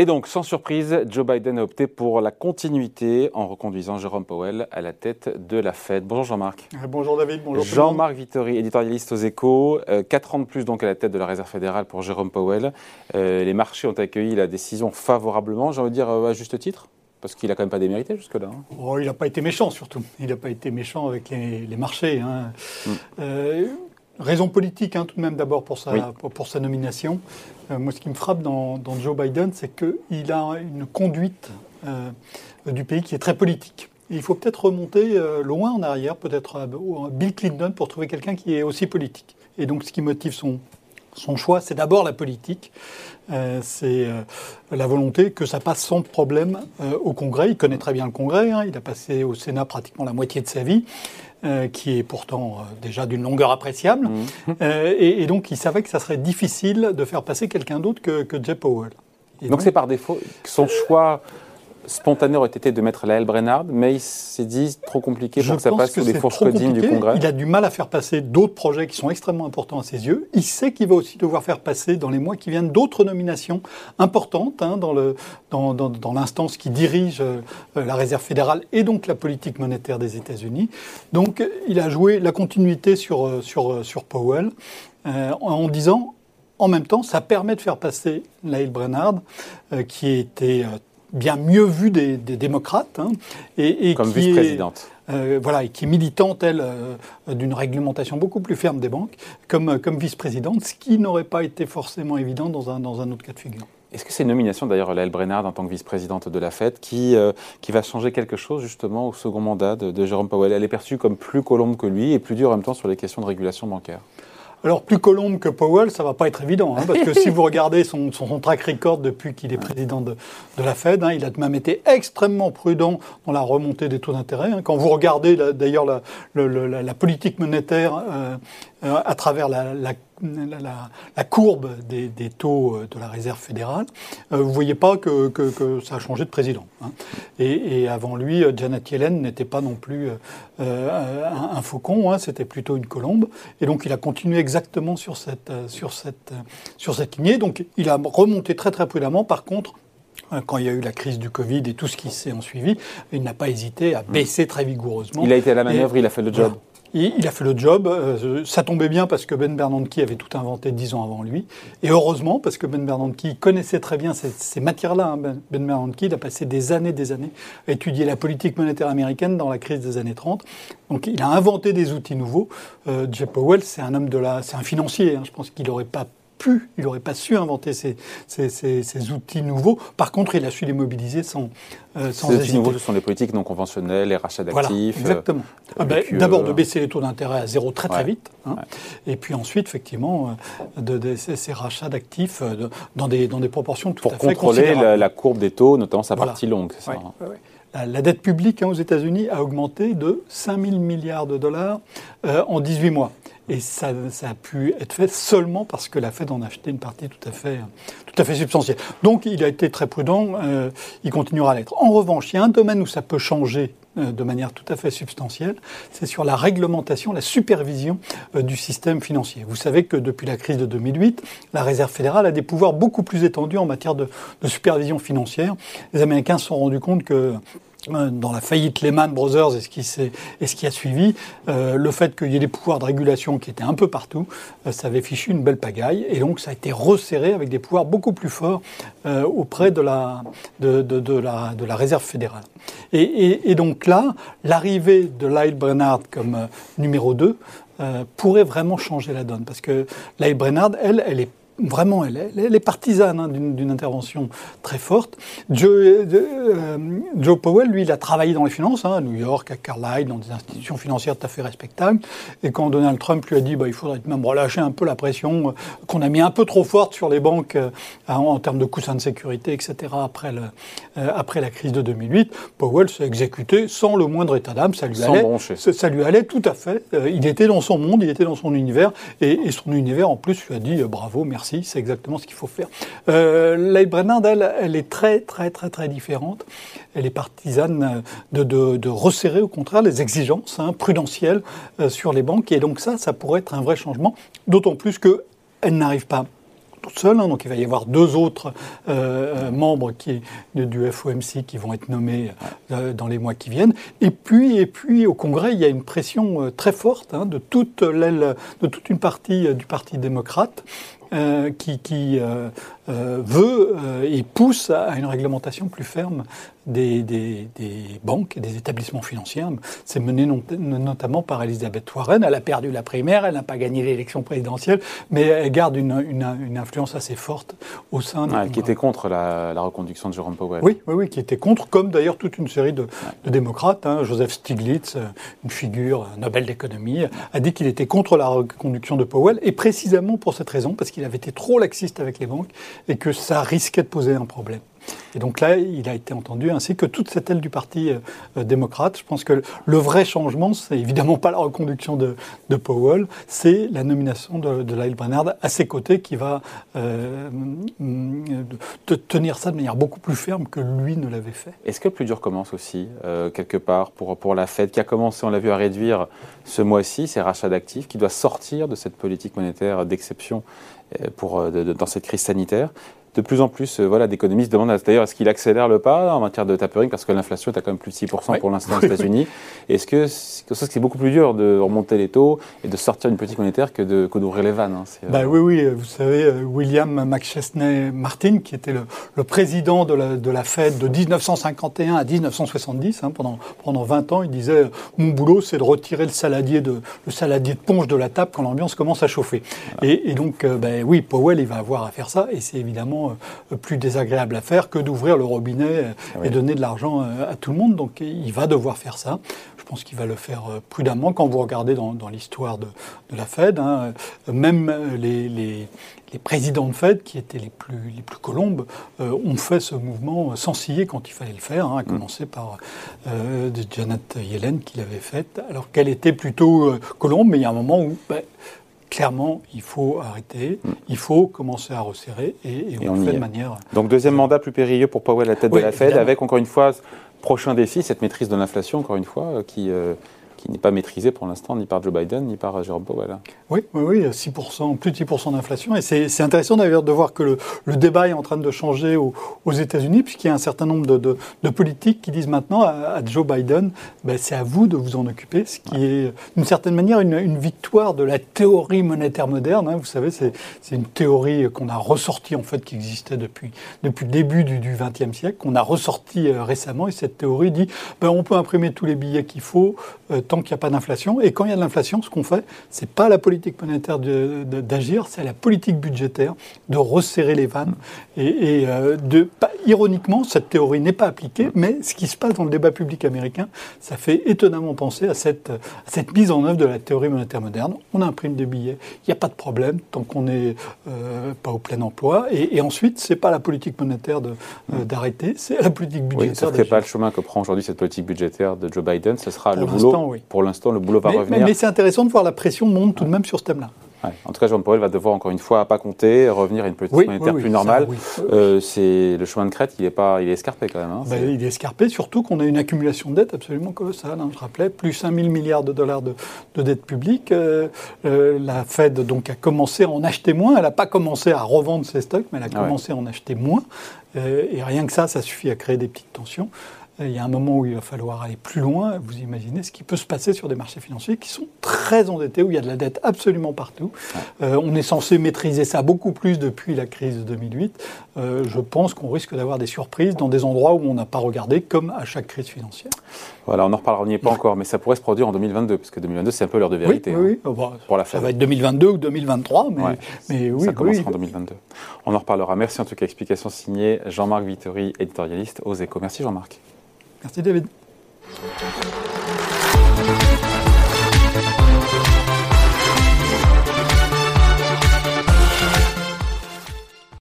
Et donc, sans surprise, Joe Biden a opté pour la continuité en reconduisant Jérôme Powell à la tête de la Fed. Bonjour Jean-Marc. Euh, bonjour David, bonjour Jean-Marc Vittori, éditorialiste aux échos. Euh, quatre ans de plus donc à la tête de la Réserve fédérale pour Jérôme Powell. Euh, les marchés ont accueilli la décision favorablement, j'ai envie de dire à juste titre parce qu'il n'a quand même pas démérité jusque-là. Hein. Oh, il n'a pas été méchant surtout. Il n'a pas été méchant avec les, marchés. Hein. Mm. Raison politique, hein, tout de même, d'abord pour sa, pour, sa nomination. Euh, moi, ce qui me frappe dans, Joe Biden, c'est qu'il a une conduite euh, du pays qui est très politique. il faut peut-être remonter euh, loin en arrière, peut-être à, Bill Clinton, pour trouver quelqu'un qui est aussi politique. Et donc, ce qui motive son, son choix, c'est d'abord la politique. c'est la volonté que ça passe sans problème au Congrès. Il connaît très bien le Congrès. Hein. il a passé au Sénat pratiquement la moitié de sa vie. Euh, qui est pourtant euh, déjà d'une longueur appréciable. Mmh. Euh, et, donc, il savait que ça serait difficile de faire passer quelqu'un d'autre que, que Jay Powell. donc, c'est par défaut. Son choix spontané aurait été de mettre Lael Brennard, mais il s'est dit trop compliqué pour que ça passe sous les fourches codines du Congrès. Il a du mal à faire passer d'autres projets qui sont extrêmement importants à ses yeux. Il sait qu'il va aussi devoir faire passer dans les mois qui viennent d'autres nominations importantes hein, dans, le, dans, dans, l'instance qui dirige euh, la Réserve fédérale et donc la politique monétaire des États-Unis. Donc il a joué la continuité sur, euh, sur, euh, sur Powell en disant en même temps, ça permet de faire passer Lael Brennard, qui était bien mieux vue des, démocrates. Hein, et, Comme vice-présidente. Euh, voilà, et qui est militante, elle, euh, d'une réglementation beaucoup plus ferme des banques, comme, comme vice-présidente, ce qui n'aurait pas été forcément évident dans un, dans un autre cas de figure. Est-ce que c'est une nomination, d'ailleurs, Laëlle Brennard en tant que vice-présidente de la Fed, qui, euh, qui va changer quelque chose justement au second mandat de, de Jérôme Powell? Elle est perçue comme plus colombe que lui et plus dure en même temps sur les questions de régulation bancaire. Alors, plus Colombe que Powell, ça va pas être évident, hein, parce que si vous regardez son, son, track record depuis qu'il est président de, de la Fed, hein, il a même été extrêmement prudent dans la remontée des taux d'intérêt. Hein. Quand vous regardez d'ailleurs la, la, la, politique monétaire euh, euh, à travers la, la, courbe des, taux euh, de la Réserve fédérale, euh, vous ne voyez pas que, ça a changé de président. Hein. Et, avant lui, Janet Yellen n'était pas non plus un, faucon, hein, c'était plutôt une colombe. Et donc il a continué exactement sur cette, sur, cette, sur cette lignée. Donc il a remonté très très prudemment. Par contre, quand il y a eu la crise du Covid et tout ce qui s'est ensuivi, il n'a pas hésité à baisser très vigoureusement. Il a été à la manœuvre, il a fait le job il a fait le job. Euh, ça tombait bien parce que Ben Bernanke avait tout inventé dix ans avant lui. Et heureusement, parce que Ben Bernanke connaissait très bien ces, matières-là. Hein. Ben, ben Bernanke a passé des années, des années à étudier la politique monétaire américaine dans la crise des années 30. Donc il a inventé des outils nouveaux. Euh, Powell, c'est un homme de la, c'est un financier. Hein. Je pense qu'il n'aurait pas pu, il n'aurait pas su inventer ces, outils nouveaux. Par contre, il a su les mobiliser sans, euh, sans ces outils nouveaux, ce sont les politiques non conventionnelles, les rachats d'actifs. Voilà, exactement. Euh, ah ben, d'abord de baisser les taux d'intérêt à zéro très très vite, hein. et puis ensuite, effectivement, euh, de, ces rachats d'actifs dans, des, dans des proportions tout à fait contrôler la, la, courbe des taux, notamment sa partie longue. Ça, hein. la, dette publique hein, aux États-Unis a augmenté de 5 000 milliards de dollars en 18 mois. Et ça, a pu être fait seulement parce que la Fed en a acheté une partie tout à fait, tout à fait substantielle. Donc il a été très prudent, euh, il continuera à l'être. En revanche, il y a un domaine où ça peut changer euh, de manière tout à fait substantielle, c'est sur la réglementation, la supervision euh, du système financier. Vous savez que depuis la crise de 2008, la Réserve fédérale a des pouvoirs beaucoup plus étendus en matière de, de supervision financière. Les Américains se sont rendus compte que dans la faillite Lehman Brothers et ce qui, et ce qui a suivi, euh, le fait qu'il y ait des pouvoirs de régulation qui étaient un peu partout, euh, ça avait fichu une belle pagaille. Et donc ça a été resserré avec des pouvoirs beaucoup plus forts auprès de la, de, de, la, de la Réserve fédérale. Et donc là, l'arrivée de Lyle Brennard comme numéro 2 pourrait vraiment changer la donne. Parce que Lyle Brennard, elle, elle est vraiment, elle est, partisane hein, d'une intervention très forte. Joe, euh, Joe, Powell, lui, il a travaillé dans les finances, hein, à New York, à Carlyle, dans des institutions financières tout à fait respectables. Et quand Donald Trump lui a dit, bah, il faudrait même relâcher un peu la pression euh, qu'on a mis un peu trop forte sur les banques euh, en, termes de coussins de sécurité, etc., après, le, après la crise de 2008, Powell s'est exécuté sans le moindre état d'âme. Ça lui allait. Ça, lui allait tout à fait. il était dans son monde, il était dans son univers, et, et son univers, en plus, lui a dit, bravo, merci c'est exactement ce qu'il faut faire. Euh, Leigh elle, elle, est très, très, très, très différente. Elle est partisane de, resserrer, au contraire, les exigences hein, prudentielles euh, sur les banques. Et donc ça, ça pourrait être un vrai changement, d'autant plus qu'elle n'arrive pas toute seule, hein, donc il va y avoir deux autres euh, membres qui, du FOMC qui vont être nommés dans les mois qui viennent. Et puis, et puis au Congrès, il y a une pression très forte hein, de toute de toute une partie du Parti démocrate euh, qui, qui euh, euh, veut et pousse à une réglementation plus ferme des, des, des banques et des établissements financiers. C'est mené notamment par Elisabeth Warren. Elle a perdu la primaire, elle n'a pas gagné l'élection présidentielle, mais elle garde une, une, une, influence assez forte au sein de... qui était contre la, la, reconduction de Jerome Powell. Oui, oui, oui, qui était contre, comme d'ailleurs toute une série de, de démocrates. Hein. Joseph Stiglitz, une figure Nobel d'économie, a dit qu'il était contre la reconduction de Powell, et précisément pour cette raison, parce qu'il avait été trop laxiste avec les banques et que ça risquait de poser un problème. Et donc là, il a été entendu, ainsi que toute cette aile du Parti euh, démocrate. Je pense que le vrai changement, c'est évidemment pas la reconduction de, Powell, c'est la nomination de, Lyle Brennard à ses côtés qui va euh, tenir ça de manière beaucoup plus ferme que lui ne l'avait fait. Est-ce que le plus dur commence aussi, euh, quelque part, pour, pour la Fed, qui a commencé, on l'a vu, à réduire ce mois-ci ses rachats d'actifs, qui doit sortir de cette politique monétaire d'exception dans cette crise sanitaire de plus en plus, euh, voilà, d'économistes demandent d'ailleurs est-ce qu'il accélère le pas en matière de tapering? Parce que l'inflation est à quand même plus de 6% pour l'instant aux États-Unis. Est-ce que c'est beaucoup plus dur de remonter les taux et de sortir une politique monétaire que d'ouvrir les vannes hein, euh, bah, Oui, oui, vous savez, euh, William McChesney Martin, qui était le, président de la, de la, Fed de 1951 à 1970, hein, pendant, pendant 20 ans, il disait mon boulot, c'est de retirer le saladier de, le saladier de ponche de la table quand l'ambiance commence à chauffer. Et, donc, ben, oui, Powell, il va avoir à faire ça, et c'est évidemment euh, plus désagréable à faire que d'ouvrir le robinet euh, ah et donner de l'argent euh, à tout le monde. Donc il va devoir faire ça. Je pense qu'il va le faire prudemment. Quand vous regardez dans, l'histoire de, la Fed, hein, même les, les, présidents de Fed, qui étaient les plus, les plus colombes, ont fait ce mouvement sans scier quand il fallait le faire, hein, à mm. commencer par Janet Yellen qui l'avait fait, alors qu'elle était plutôt colombe, mais il y a un moment où... Ben, clairement, il faut arrêter, mm. il faut commencer à resserrer et, on, le fait de manière. Donc, deuxième mandat plus périlleux pour Powell à la tête de la Fed, avec encore une fois, prochain défi, cette maîtrise de l'inflation, encore une fois, qui. Euh, qui n'est pas maîtrisé pour l'instant ni par Joe Biden ni par Jerome Powell. Oui, oui, oui 6%, plus de 6% d'inflation. Et c'est intéressant d'ailleurs de voir que le, le, débat est en train de changer aux, États-Unis, puisqu'il y a un certain nombre de, de, politiques qui disent maintenant à, Joe Biden, ben, c'est à vous de vous en occuper, ce qui est d'une certaine manière une, une, victoire de la théorie monétaire moderne. Hein. Vous savez, c'est une théorie qu'on a ressortie en fait, qui existait depuis, depuis le début du XXe siècle, qu'on a ressortie euh, récemment. Et cette théorie dit, ben, on peut imprimer tous les billets qu'il faut, euh, tant qu'il n'y a pas d'inflation. Et quand il y a de l'inflation, ce qu'on fait, c'est pas la politique monétaire d'agir, c'est la politique budgétaire de resserrer les vannes. Et, euh, de, ironiquement, cette théorie n'est pas appliquée, mais ce qui se passe dans le débat public américain, ça fait étonnamment penser à cette, cette mise en œuvre de la théorie monétaire moderne. On imprime des billets, il n'y a pas de problème tant qu'on n'est euh, pas au plein emploi. Et, et ensuite, c'est pas la politique monétaire d'arrêter, c'est la politique budgétaire. Oui, ce n'est pas le chemin que prend aujourd'hui cette politique budgétaire de Joe Biden, ce sera le boulot pour l'instant, le boulot va revenir. Mais, c'est intéressant de voir la pression monte tout de même sur ce thème-là. En tout cas, Jean Powell va devoir encore une fois pas compter, revenir à une politique monétaire plus normale. Euh, c'est le chemin de crête, il est pas, il est escarpé quand même. Hein, ben, il est escarpé, surtout qu'on a une accumulation de dettes absolument colossale. Hein, je rappelais, plus 5 000 milliards de dollars de, de dettes publiques. Euh, euh, la Fed donc a commencé à en acheter moins. Elle n'a pas commencé à revendre ses stocks, mais elle a commencé à en acheter moins. et rien que ça, ça suffit à créer des petites tensions il y a un moment où il va falloir aller plus loin. Vous imaginez ce qui peut se passer sur des marchés financiers qui sont très endettés, où il y a de la dette absolument partout. Euh, on est censé maîtriser ça beaucoup plus depuis la crise de 2008. Euh, je pense qu'on risque d'avoir des surprises dans des endroits où on n'a pas regardé, comme à chaque crise financière. Voilà, on en reparlera, on n'y est pas encore, mais ça pourrait se produire en 2022, parce que 2022, c'est un peu l'heure de vérité. Oui, oui, hein, pour la Ça va être 2022 ou 2023, mais, mais oui. Ça commencera en 2022. On en reparlera. Merci en tout cas. Explication signée Jean-Marc Vittori, éditorialiste aux Échos. Merci Jean-Marc. Merci David.